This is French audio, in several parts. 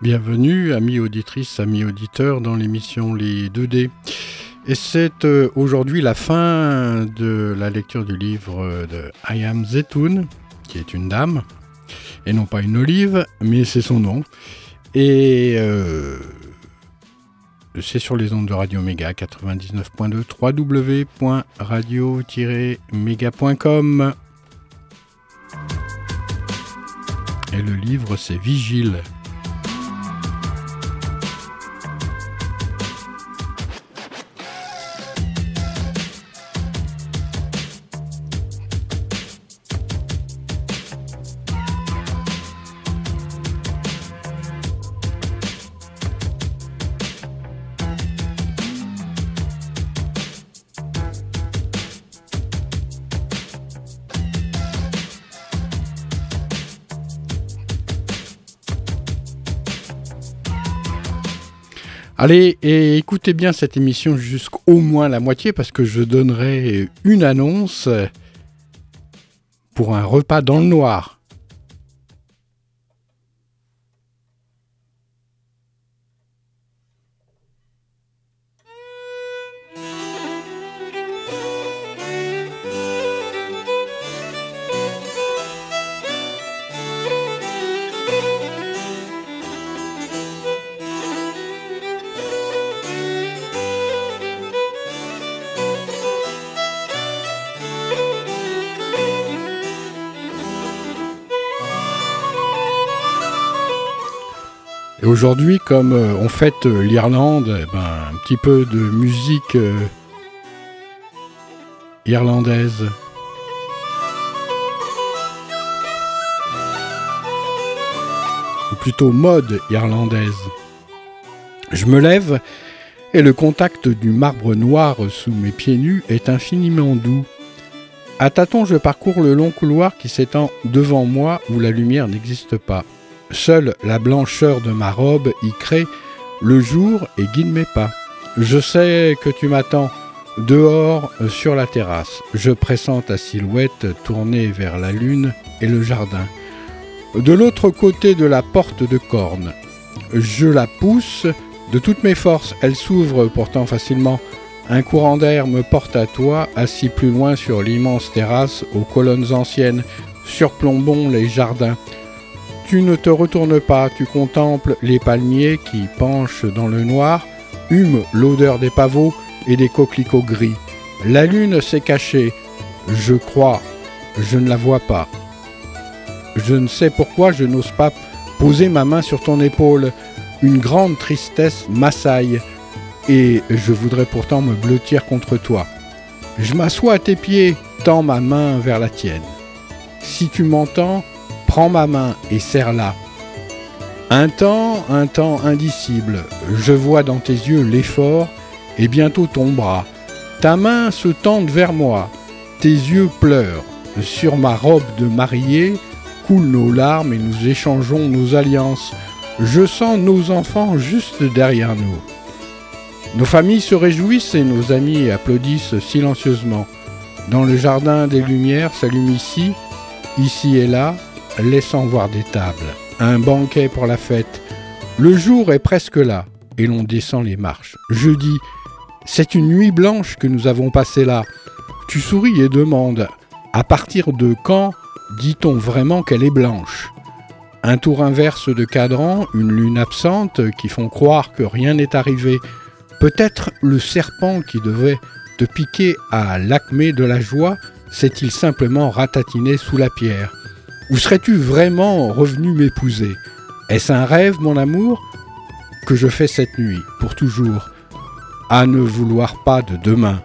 Bienvenue, amis auditrices, amis auditeurs, dans l'émission Les 2D. Et c'est euh, aujourd'hui la fin de la lecture du livre de I Am Zetoun, qui est une dame, et non pas une olive, mais c'est son nom. Et euh, c'est sur les ondes de Radio Méga 99.2 www.radio-méga.com. Et le livre c'est Vigile. Allez, et écoutez bien cette émission jusqu'au moins la moitié parce que je donnerai une annonce pour un repas dans le noir. Aujourd'hui, comme euh, on fête euh, l'Irlande, eh ben, un petit peu de musique euh, irlandaise. Ou plutôt mode irlandaise. Je me lève et le contact du marbre noir sous mes pieds nus est infiniment doux. À tâtons, je parcours le long couloir qui s'étend devant moi où la lumière n'existe pas. Seule la blancheur de ma robe y crée le jour et guide mes pas. Je sais que tu m'attends dehors sur la terrasse. Je pressens ta silhouette tournée vers la lune et le jardin. De l'autre côté de la porte de corne, je la pousse de toutes mes forces. Elle s'ouvre pourtant facilement. Un courant d'air me porte à toi, assis plus loin sur l'immense terrasse aux colonnes anciennes. Surplombons les jardins. Tu ne te retournes pas, tu contemples les palmiers qui penchent dans le noir, hument l'odeur des pavots et des coquelicots gris. La lune s'est cachée. Je crois, je ne la vois pas. Je ne sais pourquoi je n'ose pas poser ma main sur ton épaule. Une grande tristesse m'assaille et je voudrais pourtant me blottir contre toi. Je m'assois à tes pieds, tends ma main vers la tienne. Si tu m'entends, Prends ma main et serre-la. Un temps, un temps indicible, je vois dans tes yeux l'effort et bientôt ton bras. Ta main se tend vers moi, tes yeux pleurent. Sur ma robe de mariée coulent nos larmes et nous échangeons nos alliances. Je sens nos enfants juste derrière nous. Nos familles se réjouissent et nos amis applaudissent silencieusement. Dans le jardin des lumières s'allume ici, ici et là, laissant voir des tables, un banquet pour la fête. Le jour est presque là, et l'on descend les marches. Je dis, c'est une nuit blanche que nous avons passée là. Tu souris et demandes, à partir de quand dit-on vraiment qu'elle est blanche? Un tour inverse de cadran, une lune absente qui font croire que rien n'est arrivé. Peut-être le serpent qui devait te piquer à l'acmé de la joie s'est-il simplement ratatiné sous la pierre. Où serais-tu vraiment revenu m'épouser? Est-ce un rêve, mon amour, que je fais cette nuit, pour toujours à ne vouloir pas de demain?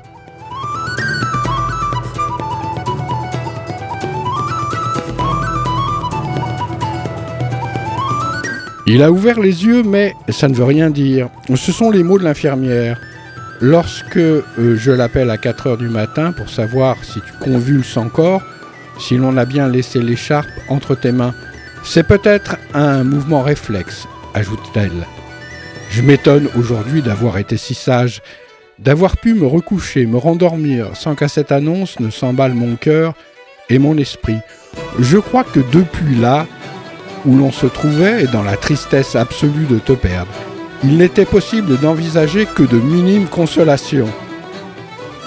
Il a ouvert les yeux, mais ça ne veut rien dire. Ce sont les mots de l'infirmière. Lorsque euh, je l'appelle à 4 heures du matin pour savoir si tu convulses encore, si l'on a bien laissé l'écharpe entre tes mains, c'est peut-être un mouvement réflexe, ajoute-t-elle. Je m'étonne aujourd'hui d'avoir été si sage, d'avoir pu me recoucher, me rendormir, sans qu'à cette annonce ne s'emballe mon cœur et mon esprit. Je crois que depuis là, où l'on se trouvait, dans la tristesse absolue de te perdre, il n'était possible d'envisager que de minimes consolations.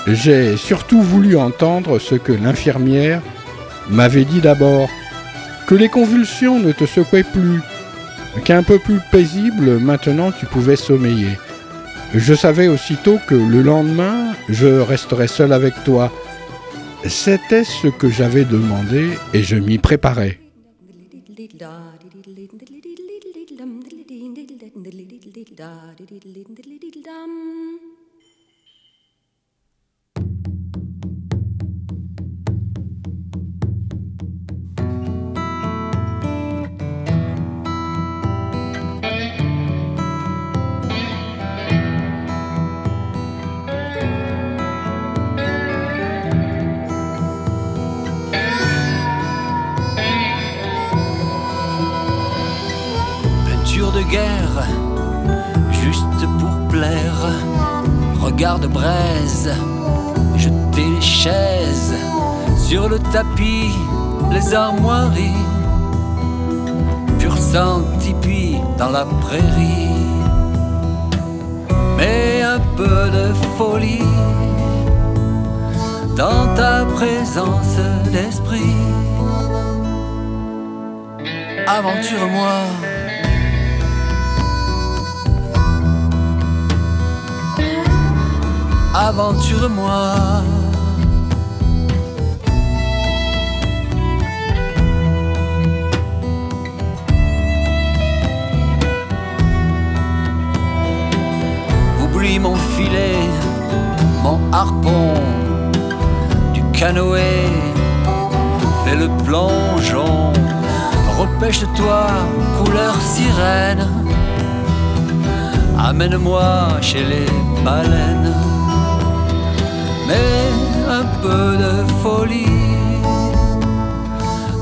J'ai surtout voulu entendre ce que l'infirmière m'avait dit d'abord, que les convulsions ne te secouaient plus, qu'un peu plus paisible maintenant tu pouvais sommeiller. Je savais aussitôt que le lendemain je resterais seul avec toi. C'était ce que j'avais demandé et je m'y préparais. juste pour plaire. Regarde braise, jeter les chaises sur le tapis, les armoiries. Pur sang tipi dans la prairie. Mais un peu de folie dans ta présence d'esprit. Aventure-moi aventure-moi. Oublie mon filet, mon harpon, du canoë, fais le plongeon, repêche-toi, couleur sirène, amène-moi chez les baleines mais un peu de folie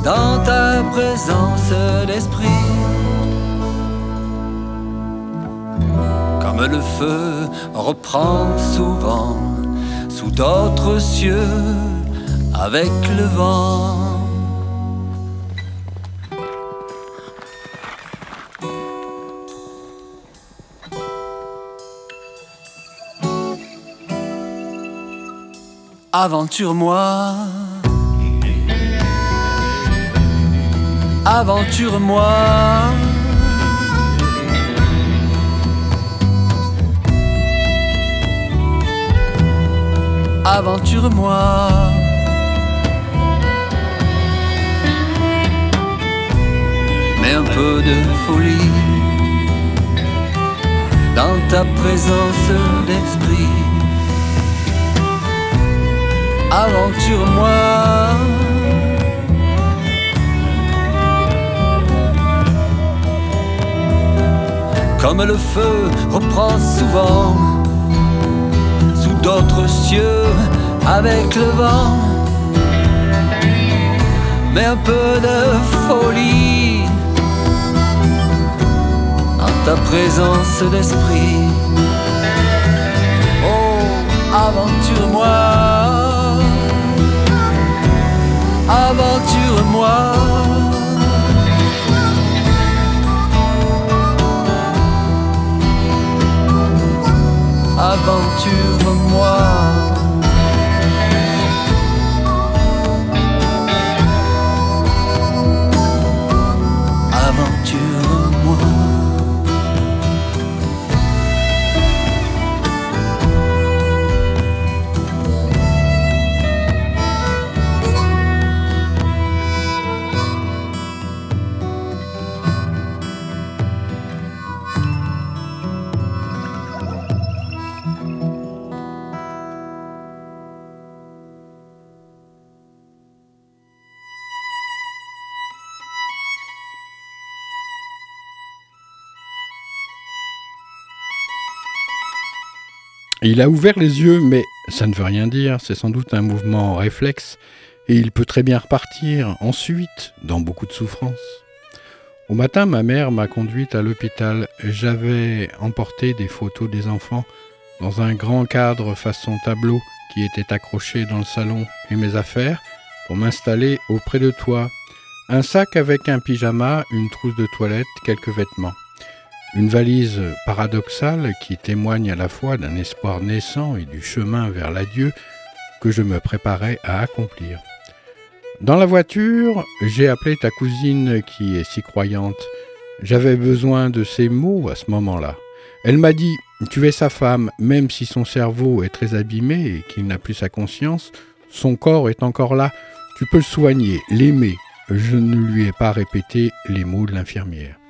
dans ta présence d'esprit. Comme le feu reprend souvent sous d'autres cieux avec le vent. Aventure-moi. Aventure-moi. Aventure-moi. Mais un peu de folie dans ta présence d'esprit aventure-moi. Comme le feu reprend souvent sous d'autres cieux avec le vent, mais un peu de folie en ta présence d'esprit. Oh, aventure-moi aventure-moi. Aventure-moi. Il a ouvert les yeux, mais ça ne veut rien dire, c'est sans doute un mouvement réflexe, et il peut très bien repartir ensuite dans beaucoup de souffrance. Au matin, ma mère m'a conduite à l'hôpital. J'avais emporté des photos des enfants dans un grand cadre façon tableau qui était accroché dans le salon et mes affaires pour m'installer auprès de toi. Un sac avec un pyjama, une trousse de toilette, quelques vêtements. Une valise paradoxale qui témoigne à la fois d'un espoir naissant et du chemin vers l'adieu que je me préparais à accomplir. Dans la voiture, j'ai appelé ta cousine qui est si croyante. J'avais besoin de ces mots à ce moment-là. Elle m'a dit Tu es sa femme, même si son cerveau est très abîmé et qu'il n'a plus sa conscience, son corps est encore là. Tu peux le soigner, l'aimer. Je ne lui ai pas répété les mots de l'infirmière.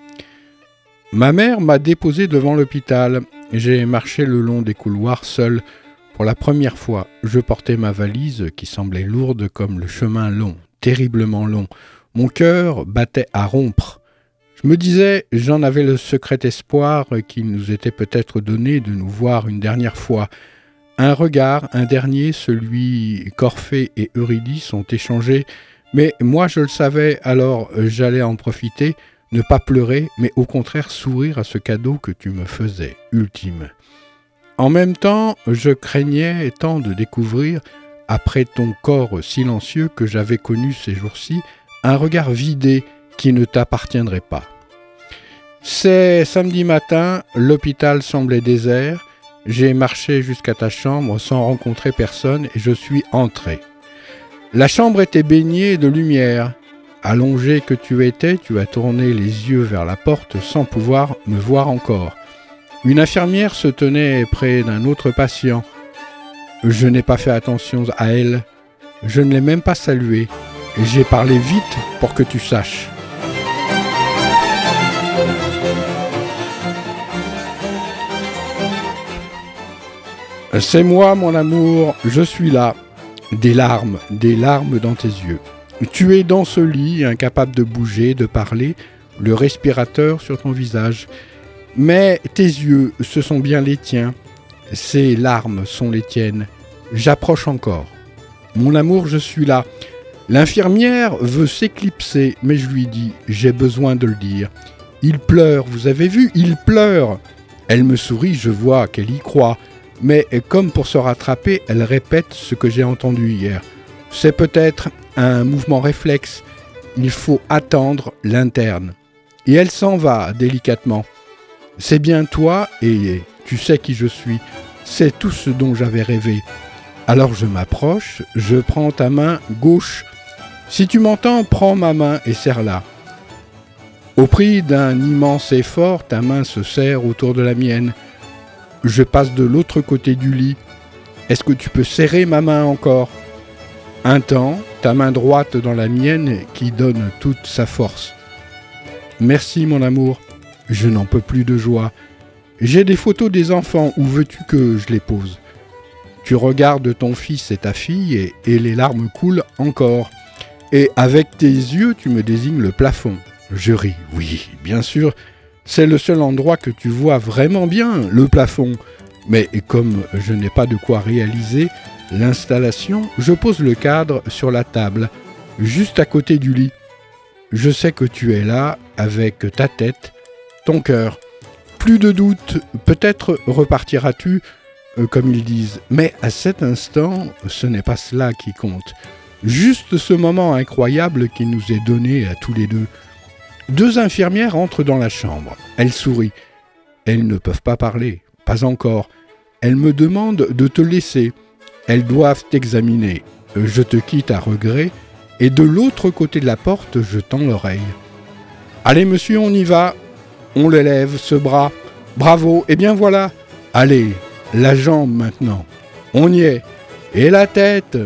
Ma mère m'a déposé devant l'hôpital. J'ai marché le long des couloirs seul. Pour la première fois, je portais ma valise qui semblait lourde comme le chemin long, terriblement long. Mon cœur battait à rompre. Je me disais, j'en avais le secret espoir qu'il nous était peut-être donné de nous voir une dernière fois. Un regard, un dernier, celui qu'Orphée et Eurydice ont échangé, mais moi je le savais, alors j'allais en profiter ne pas pleurer, mais au contraire sourire à ce cadeau que tu me faisais, ultime. En même temps, je craignais tant de découvrir, après ton corps silencieux que j'avais connu ces jours-ci, un regard vidé qui ne t'appartiendrait pas. C'est samedi matin, l'hôpital semblait désert, j'ai marché jusqu'à ta chambre sans rencontrer personne et je suis entré. La chambre était baignée de lumière, Allongé que tu étais, tu as tourné les yeux vers la porte sans pouvoir me voir encore. Une infirmière se tenait près d'un autre patient. Je n'ai pas fait attention à elle. Je ne l'ai même pas saluée. J'ai parlé vite pour que tu saches. C'est moi, mon amour, je suis là. Des larmes, des larmes dans tes yeux. Tu es dans ce lit, incapable de bouger, de parler, le respirateur sur ton visage. Mais tes yeux, ce sont bien les tiens. Ces larmes sont les tiennes. J'approche encore. Mon amour, je suis là. L'infirmière veut s'éclipser, mais je lui dis, j'ai besoin de le dire. Il pleure, vous avez vu, il pleure. Elle me sourit, je vois qu'elle y croit. Mais comme pour se rattraper, elle répète ce que j'ai entendu hier. C'est peut-être un mouvement réflexe. Il faut attendre l'interne. Et elle s'en va délicatement. C'est bien toi et tu sais qui je suis. C'est tout ce dont j'avais rêvé. Alors je m'approche, je prends ta main gauche. Si tu m'entends, prends ma main et serre-la. Au prix d'un immense effort, ta main se serre autour de la mienne. Je passe de l'autre côté du lit. Est-ce que tu peux serrer ma main encore? Un temps, ta main droite dans la mienne qui donne toute sa force. Merci mon amour, je n'en peux plus de joie. J'ai des photos des enfants, où veux-tu que je les pose? Tu regardes ton fils et ta fille et, les larmes coulent encore. Et avec tes yeux, tu me désignes le plafond. Je ris, oui, bien sûr, c'est le seul endroit que tu vois vraiment bien, le plafond. Mais comme je n'ai pas de quoi réaliser, l'installation, je pose le cadre sur la table, juste à côté du lit. Je sais que tu es là avec ta tête, ton cœur. Plus de doute, peut-être repartiras-tu, euh, comme ils disent, mais à cet instant, ce n'est pas cela qui compte. Juste ce moment incroyable qui nous est donné à tous les deux. Deux infirmières entrent dans la chambre. Elles sourient. Elles ne peuvent pas parler, pas encore. Elles me demandent de te laisser. Elles doivent t'examiner. Je te quitte à regret, et de l'autre côté de la porte, je tends l'oreille. Allez, monsieur, on y va. On le lève, ce bras. Bravo, et bien voilà. Allez, la jambe maintenant. On y est. Et la tête.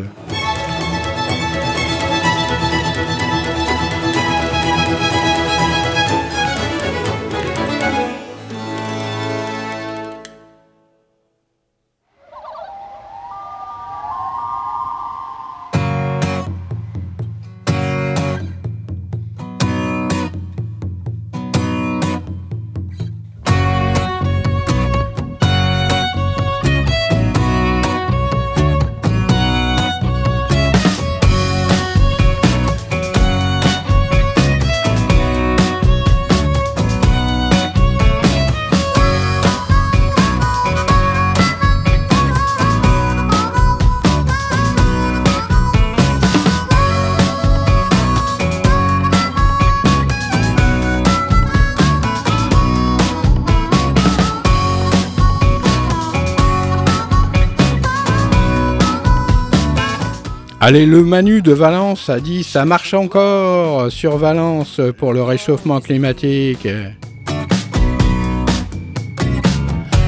Allez, le Manu de Valence a dit ça marche encore sur Valence pour le réchauffement climatique.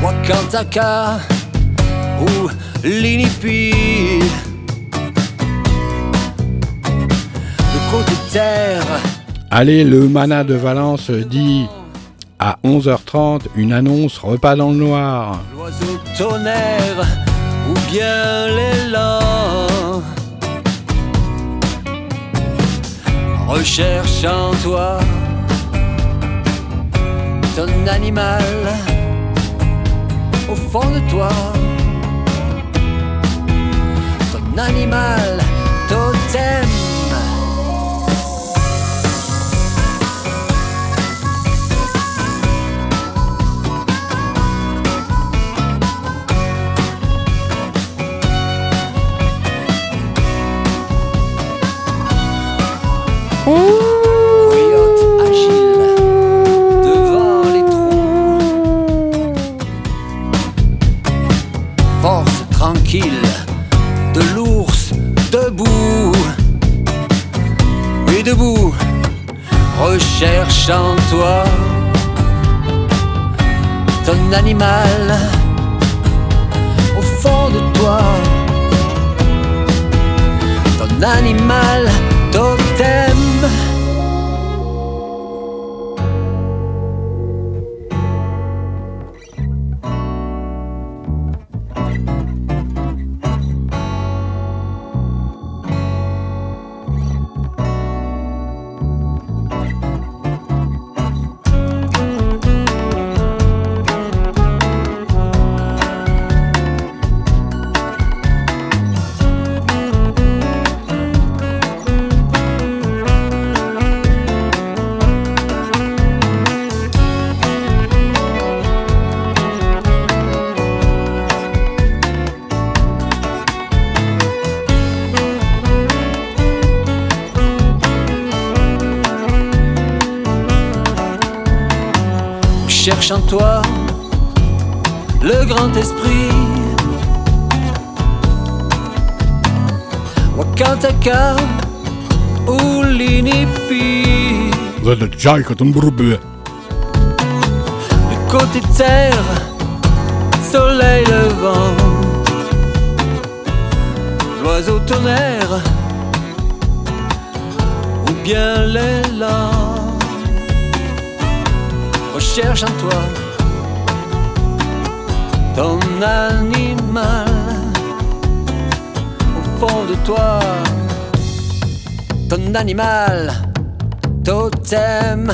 Wakantaka ou l'Inipi. Le côté terre. Allez, le Mana de Valence dit à 11h30 une annonce repas dans le noir. L'oiseau tonnerre ou bien l'élan. Recherche en toi ton animal au fond de toi. Ton animal totem. Agile devant les trous. Force tranquille de l'ours debout. Oui, debout, recherche en toi ton animal au fond de toi. Ton animal totem. Cherche en toi le grand esprit. Wakataka ou l'inipi. Le côté terre, soleil levant. L'oiseau tonnerre ou bien l'élan recherche en toi. Ton animal au fond de toi, ton animal totem,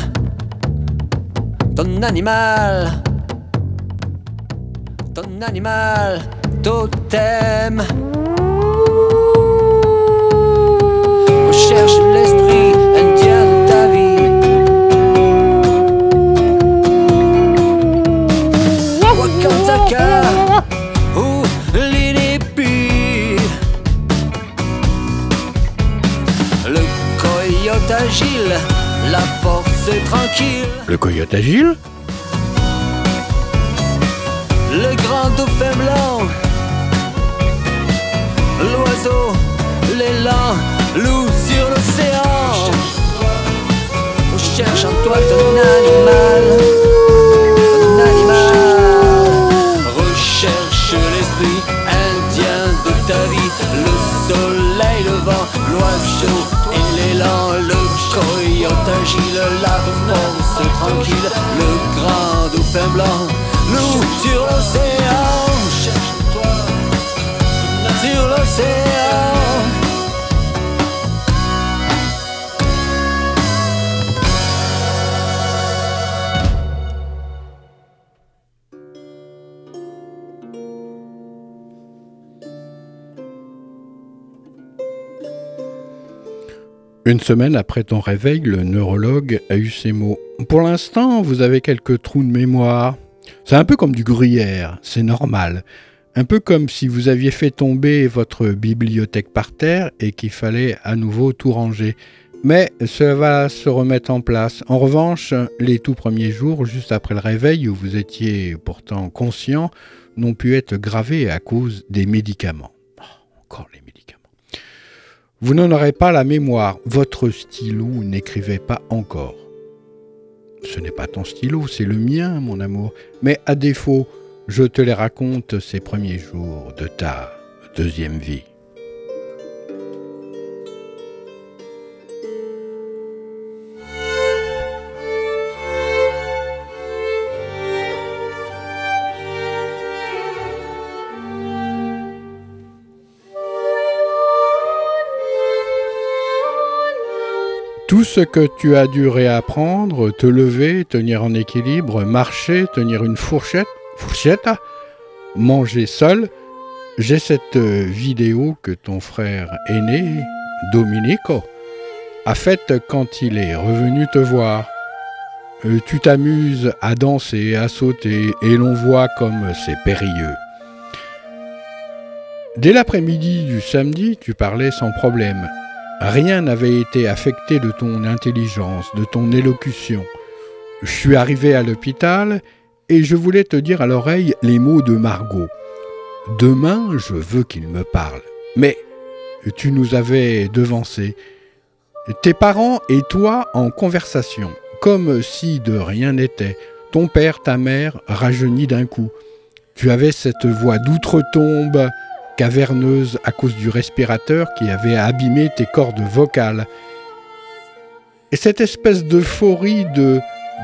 ton animal, ton animal totem. Recherche l'esprit agile, la force tranquille. Le coyote agile Le grand dauphin blanc, l'oiseau, l'élan, loup sur l'océan. On cherche en toi ton animal, coyote agile, la force tranquille, le grand dauphin blanc, loup sur l'océan. Sur l'océan. Une semaine après ton réveil, le neurologue a eu ces mots. Pour l'instant, vous avez quelques trous de mémoire. C'est un peu comme du gruyère, c'est normal. Un peu comme si vous aviez fait tomber votre bibliothèque par terre et qu'il fallait à nouveau tout ranger. Mais ça va se remettre en place. En revanche, les tout premiers jours, juste après le réveil, où vous étiez pourtant conscient, n'ont pu être gravés à cause des médicaments. Oh, encore les médicaments. Vous n'en aurez pas la mémoire. Votre stylo n'écrivait pas encore. Ce n'est pas ton stylo, c'est le mien, mon amour. Mais à défaut, je te les raconte ces premiers jours de ta deuxième vie. Tout ce que tu as dû réapprendre, te lever, tenir en équilibre, marcher, tenir une fourchette, fourchette, manger seul, j'ai cette vidéo que ton frère aîné, Domenico, a faite quand il est revenu te voir. Euh, tu t'amuses à danser, à sauter, et l'on voit comme c'est périlleux. Dès l'après-midi du samedi, tu parlais sans problème. Rien n'avait été affecté de ton intelligence, de ton élocution. Je suis arrivé à l'hôpital et je voulais te dire à l'oreille les mots de Margot. Demain, je veux qu'il me parle. Mais tu nous avais devancés. Tes parents et toi en conversation, comme si de rien n'était. Ton père, ta mère, rajeunis d'un coup. Tu avais cette voix d'outre-tombe caverneuse à cause du respirateur qui avait abîmé tes cordes vocales. Et cette espèce d'euphorie de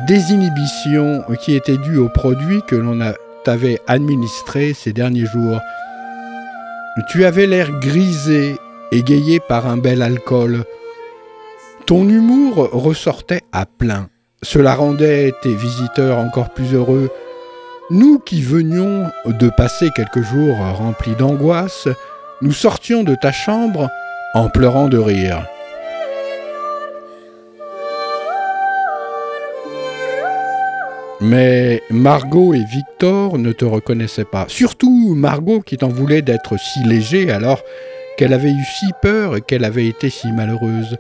désinhibition qui était due au produit que l'on t'avait administré ces derniers jours. Tu avais l'air grisé, égayé par un bel alcool. Ton humour ressortait à plein. Cela rendait tes visiteurs encore plus heureux. Nous qui venions de passer quelques jours remplis d'angoisse, nous sortions de ta chambre en pleurant de rire. Mais Margot et Victor ne te reconnaissaient pas. Surtout Margot qui t'en voulait d'être si léger alors qu'elle avait eu si peur et qu'elle avait été si malheureuse.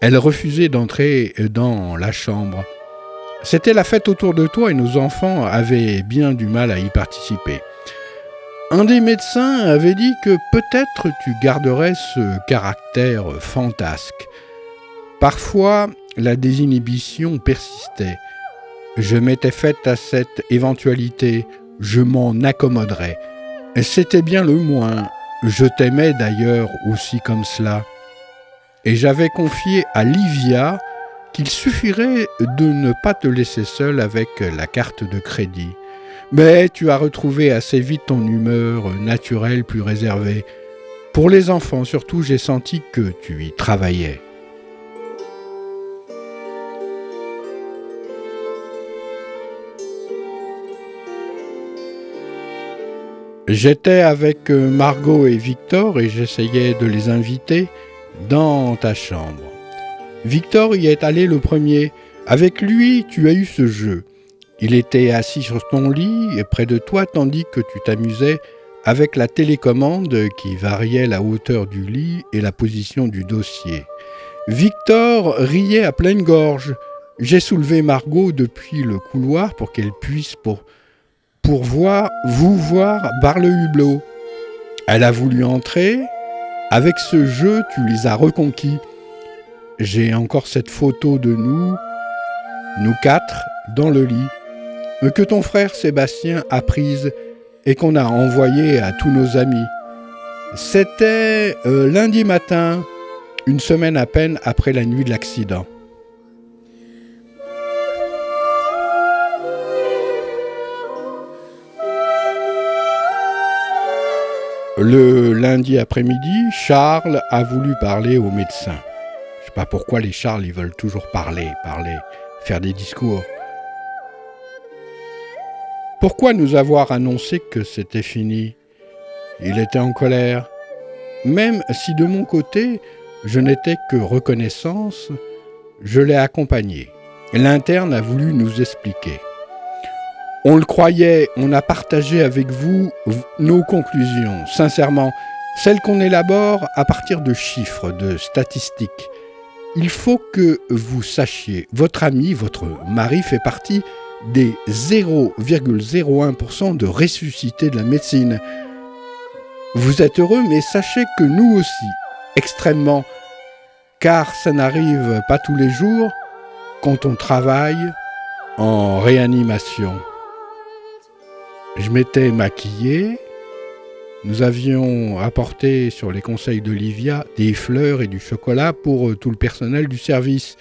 Elle refusait d'entrer dans la chambre. C'était la fête autour de toi et nos enfants avaient bien du mal à y participer. Un des médecins avait dit que peut-être tu garderais ce caractère fantasque. Parfois, la désinhibition persistait. Je m'étais faite à cette éventualité, je m'en accommoderais. C'était bien le moins. Je t'aimais d'ailleurs aussi comme cela. Et j'avais confié à Livia qu'il suffirait de ne pas te laisser seul avec la carte de crédit. Mais tu as retrouvé assez vite ton humeur naturelle plus réservée. Pour les enfants surtout, j'ai senti que tu y travaillais. J'étais avec Margot et Victor et j'essayais de les inviter dans ta chambre. Victor y est allé le premier. Avec lui, tu as eu ce jeu. Il était assis sur ton lit et près de toi tandis que tu t'amusais avec la télécommande qui variait la hauteur du lit et la position du dossier. Victor riait à pleine gorge. J'ai soulevé Margot depuis le couloir pour qu'elle puisse pour, pour voir, vous voir par le hublot. Elle a voulu entrer. Avec ce jeu, tu les as reconquis. J'ai encore cette photo de nous, nous quatre, dans le lit, que ton frère Sébastien a prise et qu'on a envoyée à tous nos amis. C'était euh, lundi matin, une semaine à peine après la nuit de l'accident. Le lundi après-midi, Charles a voulu parler au médecin pas pourquoi les Charles, ils veulent toujours parler, parler, faire des discours. Pourquoi nous avoir annoncé que c'était fini? Il était en colère. Même si de mon côté, je n'étais que reconnaissance, je l'ai accompagné. L'interne a voulu nous expliquer. On le croyait, on a partagé avec vous nos conclusions, sincèrement, celles qu'on élabore à partir de chiffres, de statistiques, il faut que vous sachiez, votre ami, votre mari fait partie des 0,01% de ressuscité de la médecine. Vous êtes heureux, mais sachez que nous aussi, extrêmement, car ça n'arrive pas tous les jours quand on travaille en réanimation. Je m'étais maquillé, nous avions apporté sur les conseils d'Olivia des fleurs et du chocolat pour tout le personnel du service,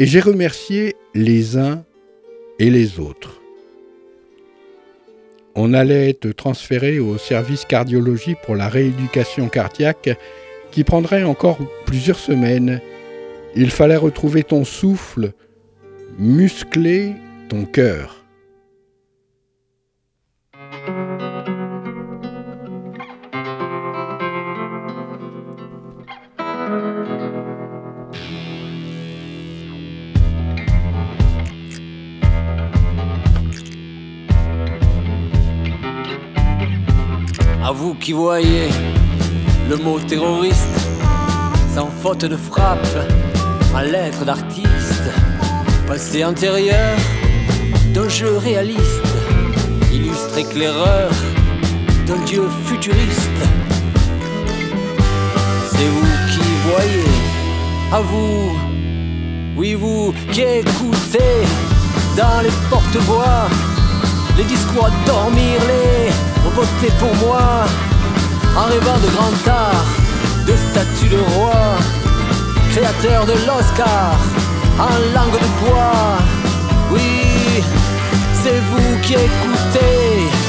et j'ai remercié les uns et les autres. On allait être transféré au service cardiologie pour la rééducation cardiaque qui prendrait encore plusieurs semaines. Il fallait retrouver ton souffle, muscler ton cœur. À vous qui voyez le mot terroriste sans faute de frappe en lettres d'artiste, passé antérieur d'un jeu réaliste, illustre éclaireur d'un dieu futuriste. C'est vous qui voyez, à vous, oui vous qui écoutez dans les porte-voix les discours à dormir, les voter pour moi, en rêvant de grand art, de statue de roi, créateur de l'Oscar, en langue de bois. Oui, c'est vous qui écoutez.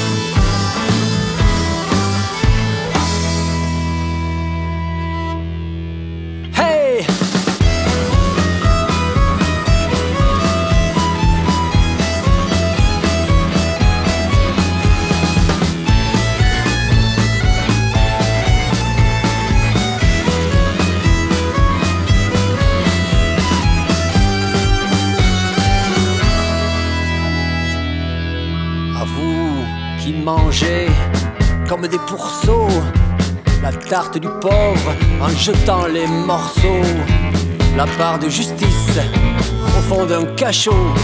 Des pourceaux, la tarte du pauvre en jetant les morceaux, la part de justice au fond d'un cachot,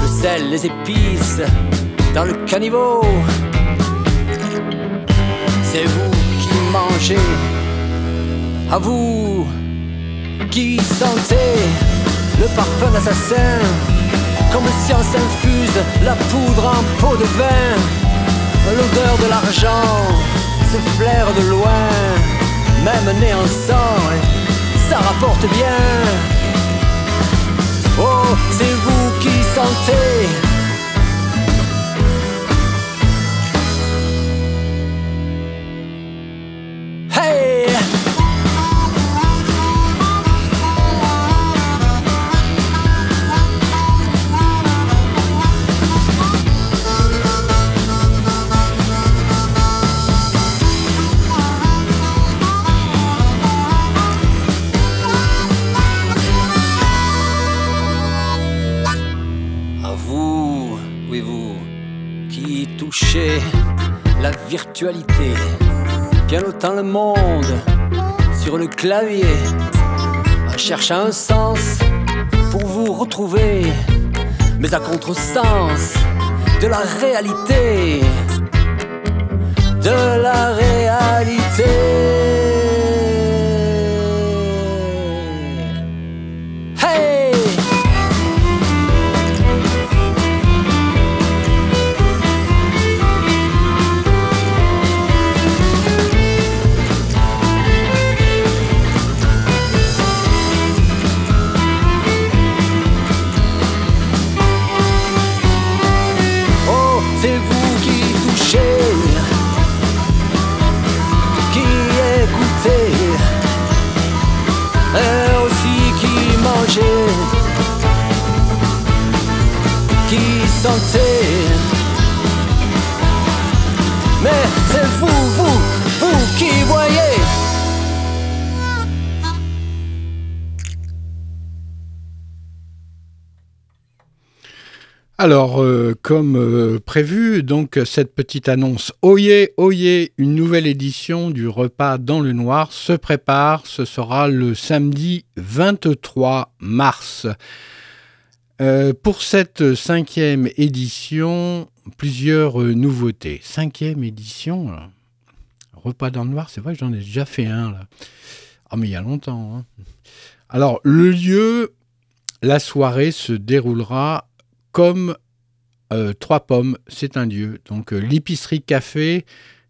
le sel, les épices dans le caniveau. C'est vous qui mangez, à vous qui sentez le parfum d'assassin, comme science infuse la poudre en peau de vin l'odeur de l'argent se flaire de loin, même né en sang, ça rapporte bien. Oh, c'est vous qui sentez la virtualité. Pianotant le monde sur le clavier, en cherchant un sens pour vous retrouver, mais à contresens de la réalité. De la réalité. Mais c'est vous, vous, vous qui voyez. Alors, euh, comme euh, prévu, donc cette petite annonce Oyez, oyez, une nouvelle édition du repas dans le noir se prépare. Ce sera le samedi 23 mars. Euh, pour cette cinquième édition, plusieurs euh, nouveautés. Cinquième édition, repas dans le noir, c'est vrai que j'en ai déjà fait un là. Ah, mais il y a longtemps. Hein. Alors, le lieu, la soirée se déroulera comme euh, Trois Pommes, c'est un lieu. Donc, l'épicerie café,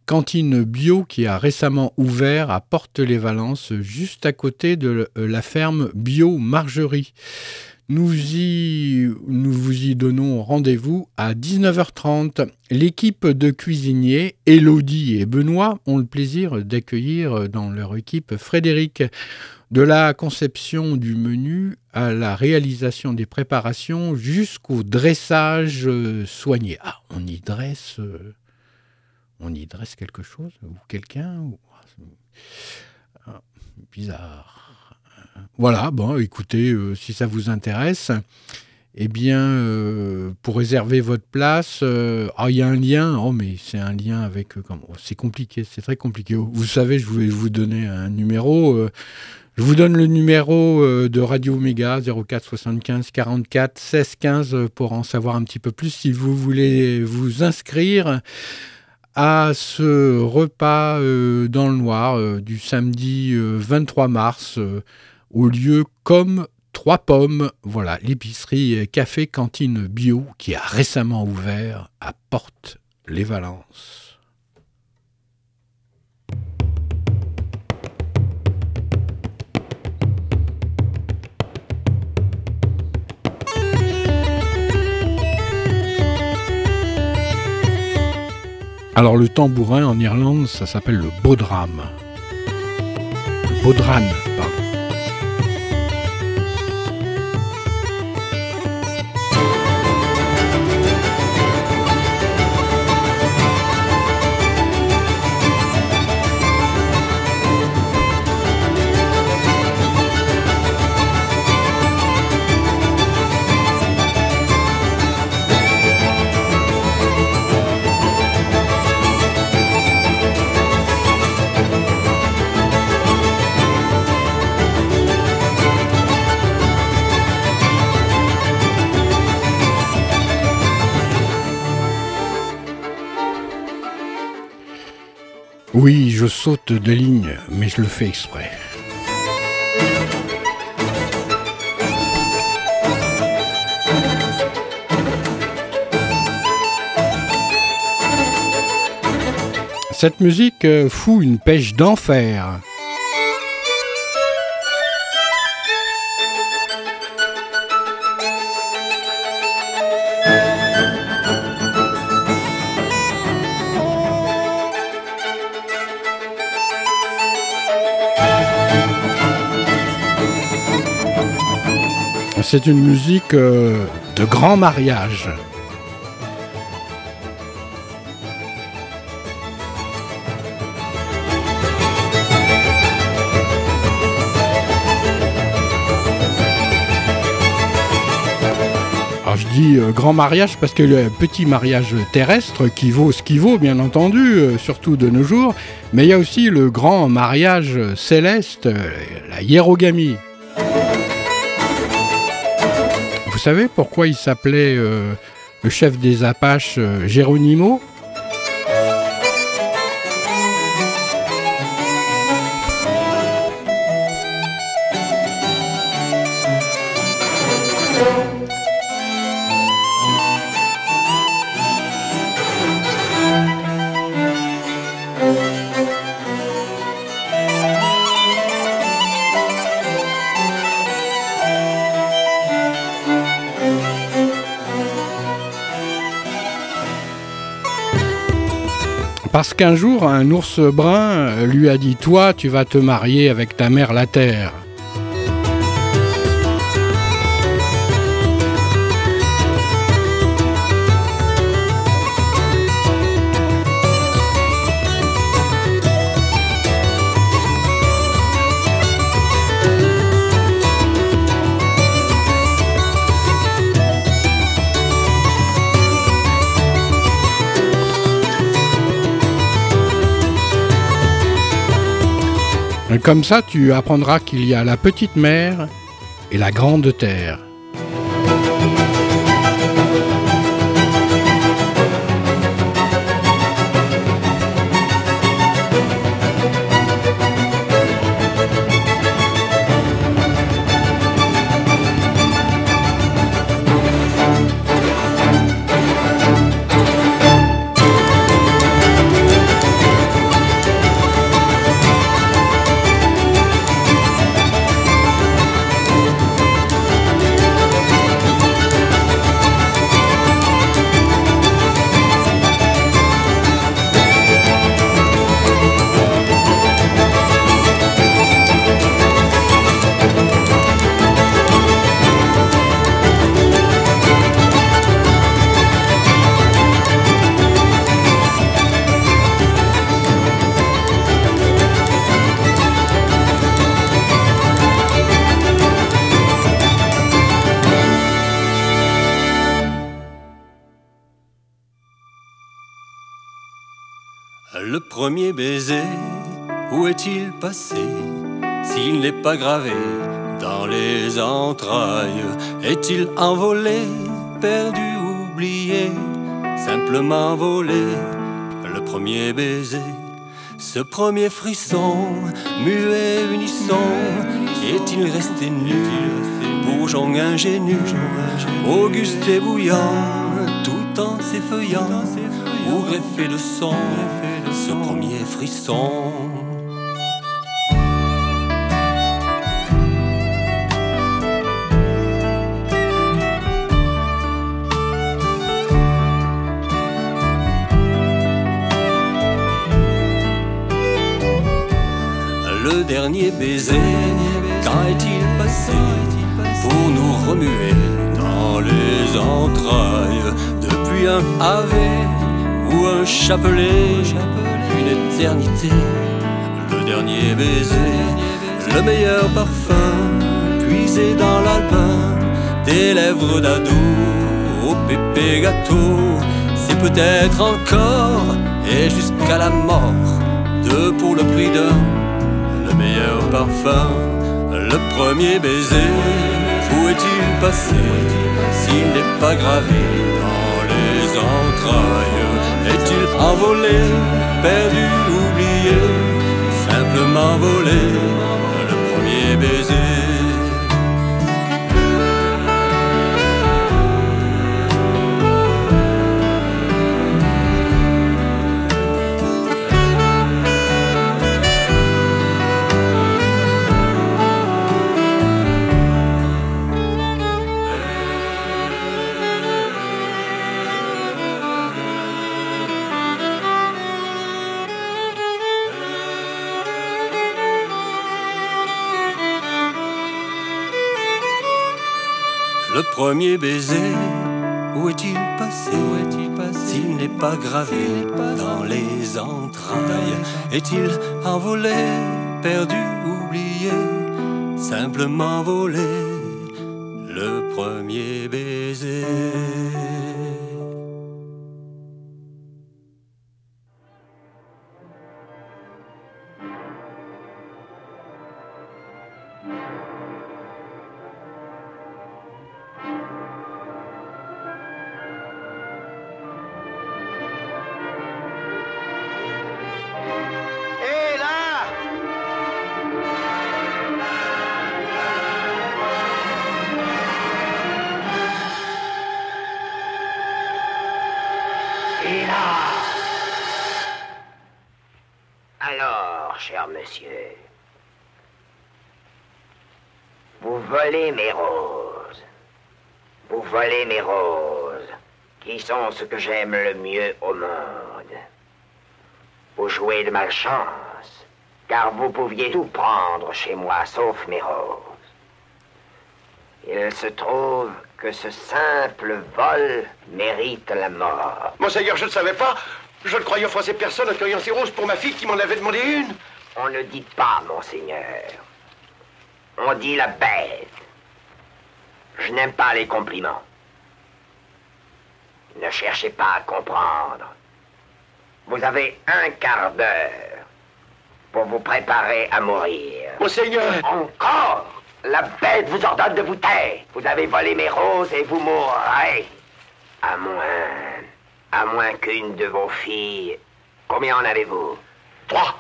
cantine bio qui a récemment ouvert à Porte-les-Valences, juste à côté de la ferme bio Margerie. Nous, vous y donnons rendez-vous à 19h30. L'équipe de cuisiniers, Elodie et Benoît, ont le plaisir d'accueillir dans leur équipe Frédéric. De la conception du menu à la réalisation des préparations jusqu'au dressage soigné. Ah, on y dresse, on y dresse quelque chose ou quelqu'un ah, Bizarre. Voilà, bon, écoutez, euh, si ça vous intéresse, eh bien, euh, pour réserver votre place, euh, ah, il y a un lien, oh, mais c'est un lien avec. C'est compliqué, c'est très compliqué. Vous savez, je voulais vous donner un numéro. je vous donne le numéro de Radio Omega 04 75 44 16 15 pour en savoir un petit peu plus si vous voulez vous inscrire à ce repas dans le noir du samedi 23 mars au lieu comme Trois Pommes, voilà, l'épicerie Café Cantine Bio qui a récemment ouvert à Porte-les-Valences. Alors le tambourin en Irlande, ça s'appelle le bodram. Le bodran, Oui, je saute des lignes, mais je le fais exprès. Cette musique fout une pêche d'enfer. C'est une musique euh, de grand mariage. Je dis euh, grand mariage parce que le petit mariage terrestre qui vaut ce qui vaut bien entendu, euh, surtout de nos jours, mais il y a aussi le grand mariage céleste, la hiérogamie. Savez pourquoi il s'appelait euh, le chef des Apaches euh, Geronimo? Parce qu'un jour, un ours brun lui a dit Toi, tu vas te marier avec ta mère la terre. Comme ça, tu apprendras qu'il y a la petite mer et la grande terre. Pas gravé dans les entrailles, est-il envolé, perdu, oublié, simplement volé? Le premier baiser, ce premier frisson, muet, unisson, est-il resté nu, bourgeon ingénu, auguste et bouillant, tout en s'effeuillant, ou greffé de son, ce premier frisson? Le dernier baiser, quand est-il passé pour nous remuer dans les entrailles? Depuis un ave ou un chapelet, une éternité, le dernier baiser, le meilleur parfum puisé dans l'alpin des lèvres d'ado. Au pépé gâteau, c'est peut-être encore et jusqu'à la mort, deux pour le prix d'un, parfum, le premier baiser, où est-il passé s'il n'est pas gravé dans les entrailles? Est-il envolé, perdu, oublié, simplement volé, le premier baiser premier baiser, où est-il passé? Où est-il passé? S'il n'est pas gravé dans les entrailles, est-il envolé, perdu, oublié, simplement volé Le premier baiser. Ce que j'aime le mieux au monde. Vous jouez de malchance, car vous pouviez tout prendre chez moi sauf mes roses. Il se trouve que ce simple vol mérite la mort. Monseigneur, je ne savais pas. Je ne croyais offenser personne en cueillant ces roses pour ma fille qui m'en avait demandé une. On ne dit pas, monseigneur. On dit la bête. Je n'aime pas les compliments. Ne cherchez pas à comprendre. Vous avez un quart d'heure pour vous préparer à mourir. Monseigneur Encore La bête vous ordonne de vous taire. Vous avez volé mes roses et vous mourrez. À moins. À moins qu'une de vos filles. Combien en avez-vous? Trois.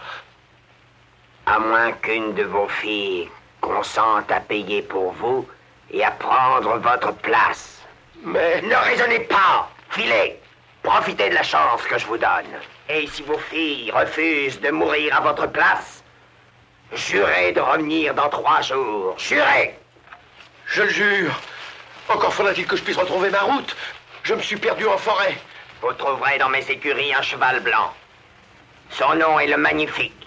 À moins qu'une de vos filles consente à payer pour vous et à prendre votre place. Mais. Ne raisonnez pas Filez Profitez de la chance que je vous donne. Et si vos filles refusent de mourir à votre place, jurez de revenir dans trois jours. Jurez Je le jure. Encore faudra-t-il que je puisse retrouver ma route. Je me suis perdu en forêt. Vous trouverez dans mes écuries un cheval blanc. Son nom est le Magnifique.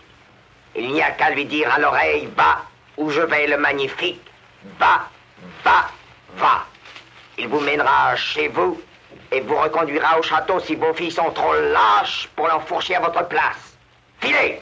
Il n'y a qu'à lui dire à l'oreille, va, où je vais le Magnifique. Va, va, va. Il vous mènera chez vous et vous reconduira au château si vos filles sont trop lâches pour l'enfourcher à votre place. Filez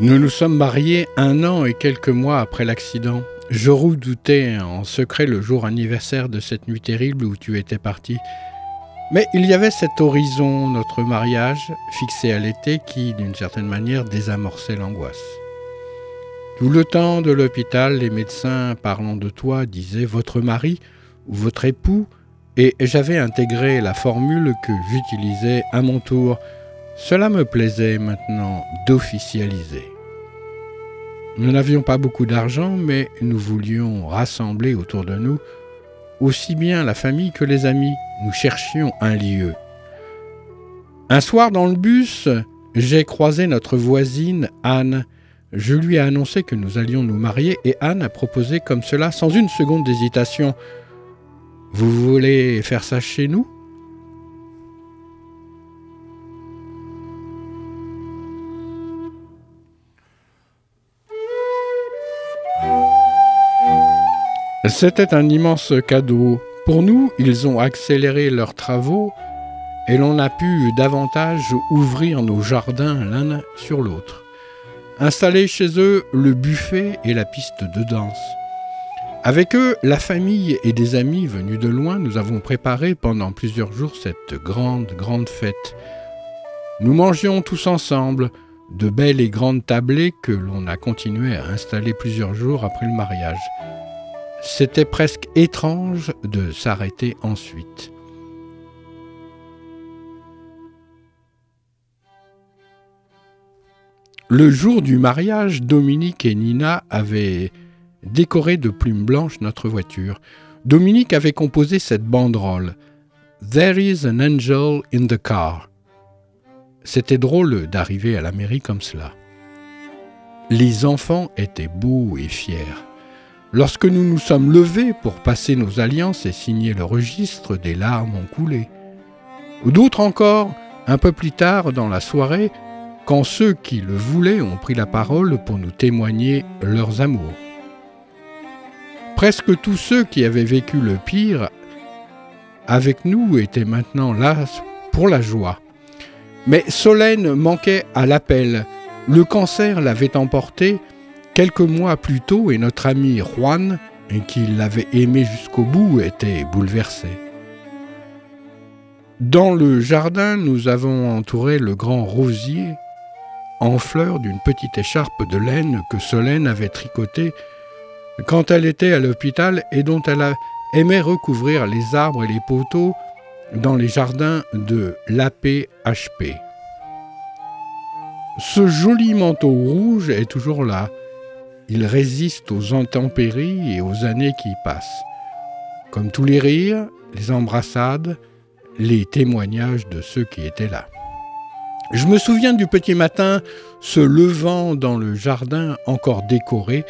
Nous nous sommes mariés un an et quelques mois après l'accident. Je redoutais en secret le jour anniversaire de cette nuit terrible où tu étais parti. Mais il y avait cet horizon, notre mariage, fixé à l'été, qui, d'une certaine manière, désamorçait l'angoisse. Tout le temps de l'hôpital, les médecins, parlant de toi, disaient votre mari ou votre époux, et j'avais intégré la formule que j'utilisais à mon tour. Cela me plaisait maintenant d'officialiser. Nous n'avions pas beaucoup d'argent, mais nous voulions rassembler autour de nous aussi bien la famille que les amis. Nous cherchions un lieu. Un soir dans le bus, j'ai croisé notre voisine Anne. Je lui ai annoncé que nous allions nous marier et Anne a proposé comme cela, sans une seconde d'hésitation. Vous voulez faire ça chez nous? C'était un immense cadeau. Pour nous, ils ont accéléré leurs travaux et l'on a pu davantage ouvrir nos jardins l'un sur l'autre. Installer chez eux le buffet et la piste de danse. Avec eux, la famille et des amis venus de loin, nous avons préparé pendant plusieurs jours cette grande, grande fête. Nous mangions tous ensemble, de belles et grandes tablées que l'on a continué à installer plusieurs jours après le mariage. C'était presque étrange de s'arrêter ensuite. Le jour du mariage, Dominique et Nina avaient décoré de plumes blanches notre voiture. Dominique avait composé cette banderole There is an angel in the car. C'était drôle d'arriver à la mairie comme cela. Les enfants étaient beaux et fiers. Lorsque nous nous sommes levés pour passer nos alliances et signer le registre, des larmes ont coulé. D'autres encore, un peu plus tard dans la soirée, quand ceux qui le voulaient ont pris la parole pour nous témoigner leurs amours. Presque tous ceux qui avaient vécu le pire avec nous étaient maintenant là pour la joie. Mais Solène manquait à l'appel. Le cancer l'avait emporté Quelques mois plus tôt, et notre ami Juan, qui l'avait aimé jusqu'au bout, était bouleversé. Dans le jardin, nous avons entouré le grand rosier en fleurs d'une petite écharpe de laine que Solène avait tricotée quand elle était à l'hôpital et dont elle aimait recouvrir les arbres et les poteaux dans les jardins de l'APHP. Ce joli manteau rouge est toujours là, il résiste aux intempéries et aux années qui passent. Comme tous les rires, les embrassades, les témoignages de ceux qui étaient là. Je me souviens du petit matin se levant dans le jardin encore décoré,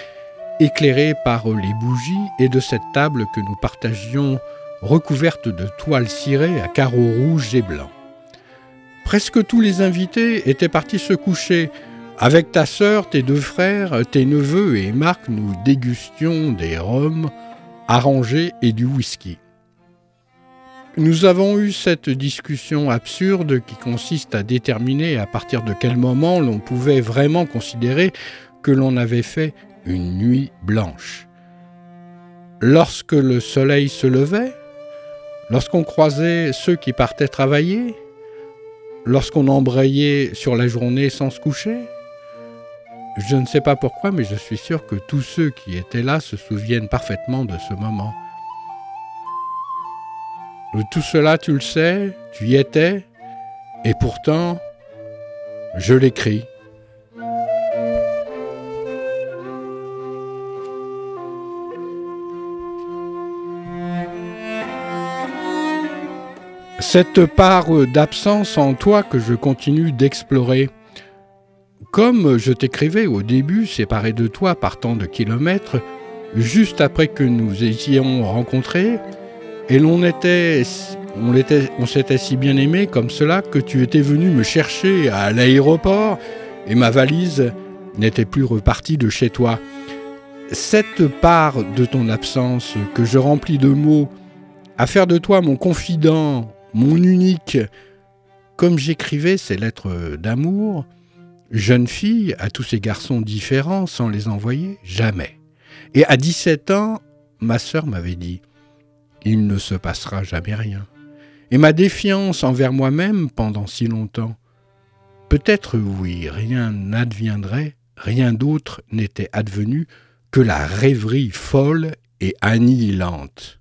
éclairé par les bougies, et de cette table que nous partagions recouverte de toiles cirées à carreaux rouges et blancs. Presque tous les invités étaient partis se coucher, avec ta sœur, tes deux frères, tes neveux et Marc, nous dégustions des rhums arrangés et du whisky. Nous avons eu cette discussion absurde qui consiste à déterminer à partir de quel moment l'on pouvait vraiment considérer que l'on avait fait une nuit blanche. Lorsque le soleil se levait, lorsqu'on croisait ceux qui partaient travailler, lorsqu'on embrayait sur la journée sans se coucher, je ne sais pas pourquoi, mais je suis sûr que tous ceux qui étaient là se souviennent parfaitement de ce moment. Tout cela, tu le sais, tu y étais, et pourtant, je l'écris. Cette part d'absence en toi que je continue d'explorer, comme je t'écrivais au début, séparé de toi par tant de kilomètres, juste après que nous étions rencontrés, et l'on était, on, était, on s'était si bien aimé comme cela que tu étais venu me chercher à l'aéroport et ma valise n'était plus repartie de chez toi. Cette part de ton absence que je remplis de mots, à faire de toi mon confident, mon unique, comme j'écrivais ces lettres d'amour, Jeune fille, à tous ces garçons différents sans les envoyer Jamais. Et à 17 ans, ma sœur m'avait dit Il ne se passera jamais rien. Et ma défiance envers moi-même pendant si longtemps Peut-être oui, rien n'adviendrait, rien d'autre n'était advenu que la rêverie folle et annihilante.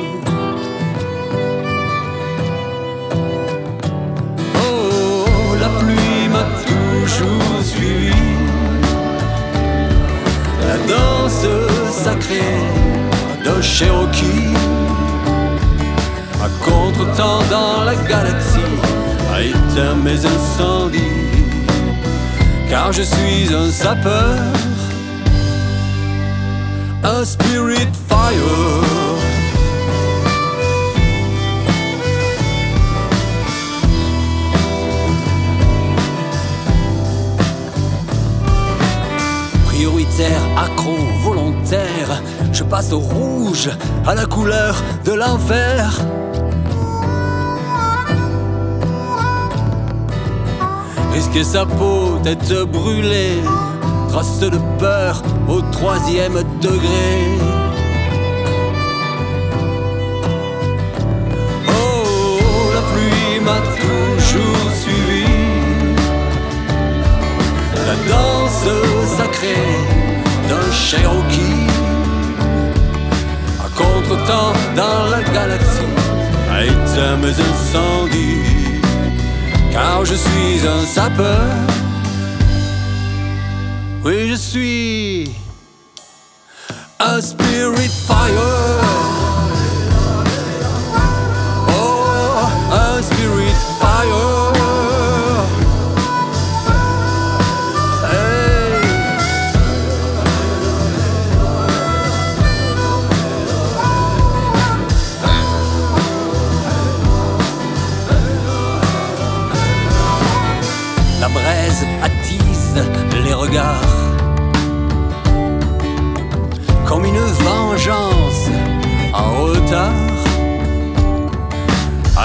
Cherokee. À contre-temps dans la galaxie, a éteint mes incendies car je suis un sapeur, un spirit fire. Prioritaire, accro, je passe au rouge, à la couleur de l'enfer. risquer sa peau d'être brûlée, trace de peur au troisième degré? Oh, la pluie m'a toujours suivi, la danse sacrée d'un Cherokee, dans la galaxie, a éteint mes incendies car je suis un sapeur. Oui, je suis un spirit fire.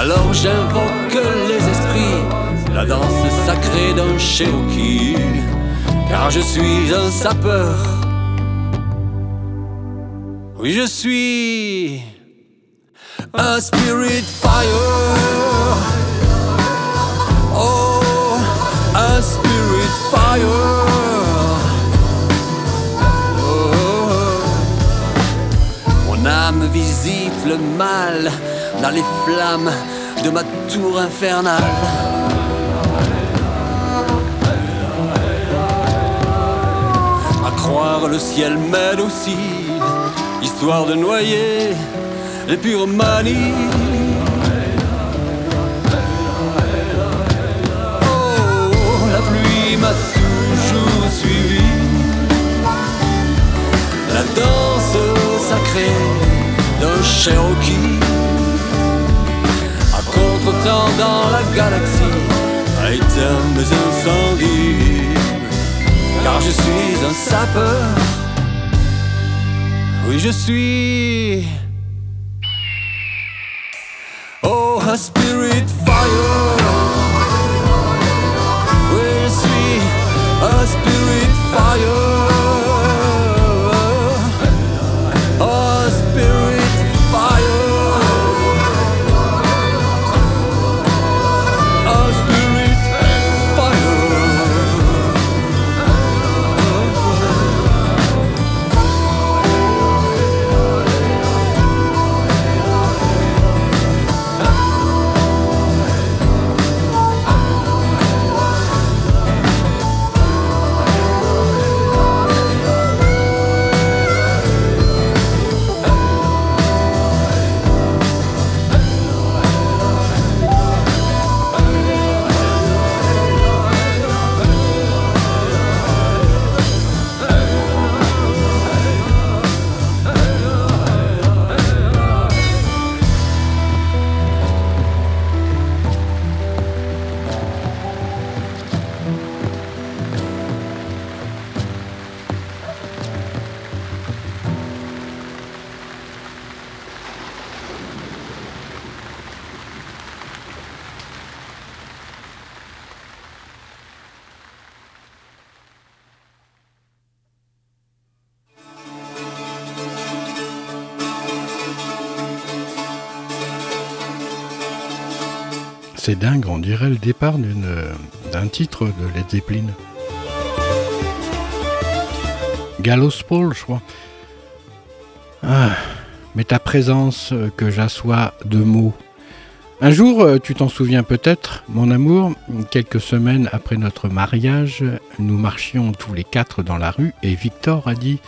Alors j'invoque les esprits, la danse sacrée d'un Cherokee, car je suis un sapeur. Oui, je suis un spirit fire. Oh, un spirit fire. visite le mal dans les flammes tour infernale. À croire le ciel m'aide aussi, histoire de noyer les pures manies. Oh, la pluie m'a toujours suivi. La danse sacrée d'un Cherokee dans la galaxie à éteindre mes incendies. Car je suis un sapeur, oui je suis. Oh, a spirit fire. Oui, je suis un spirit fire. C'est dingue, on dirait le départ d'un titre de Led Zeppelin. Gallows Paul, je crois. Ah, mais ta présence euh, que j'assois de mots. Un jour, euh, tu t'en souviens peut-être, mon amour, quelques semaines après notre mariage, nous marchions tous les quatre dans la rue et Victor a dit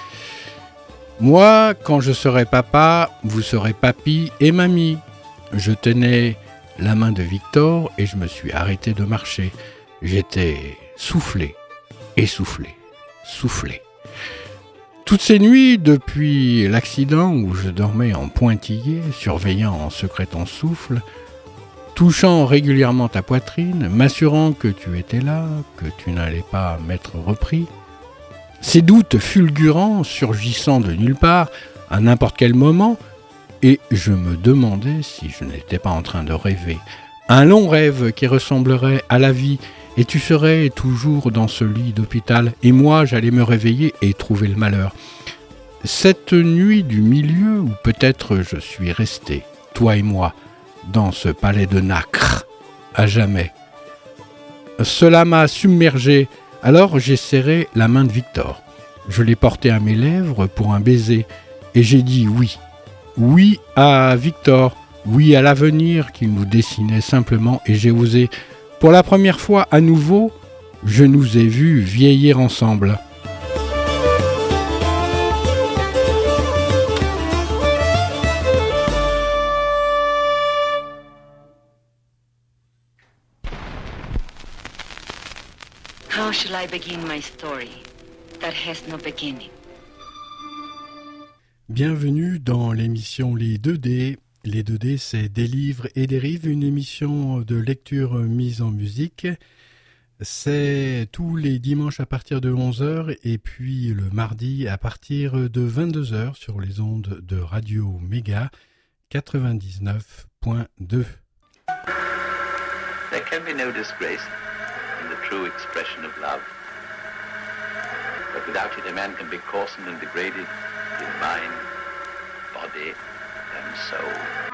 Moi, quand je serai papa, vous serez papy et mamie. Je tenais la main de Victor et je me suis arrêté de marcher. J'étais soufflé, essoufflé, soufflé. Toutes ces nuits, depuis l'accident où je dormais en pointillé, surveillant en secret ton souffle, touchant régulièrement ta poitrine, m'assurant que tu étais là, que tu n'allais pas m'être repris, ces doutes fulgurants surgissant de nulle part, à n'importe quel moment, et je me demandais si je n'étais pas en train de rêver. Un long rêve qui ressemblerait à la vie, et tu serais toujours dans ce lit d'hôpital, et moi j'allais me réveiller et trouver le malheur. Cette nuit du milieu où peut-être je suis resté, toi et moi, dans ce palais de nacre, à jamais. Cela m'a submergé, alors j'ai serré la main de Victor. Je l'ai porté à mes lèvres pour un baiser, et j'ai dit oui oui à Victor, oui à l'avenir qu'il nous dessinait simplement et j'ai osé. Pour la première fois à nouveau, je nous ai vus vieillir ensemble. Bienvenue dans l'émission Les 2D. Les 2D, c'est Des livres et des rives, une émission de lecture mise en musique. C'est tous les dimanches à partir de 11h et puis le mardi à partir de 22h sur les ondes de Radio Méga 99.2. There can be no disgrace in the true expression of love. But without it, a man can be coarsened and degraded mind, body, and soul.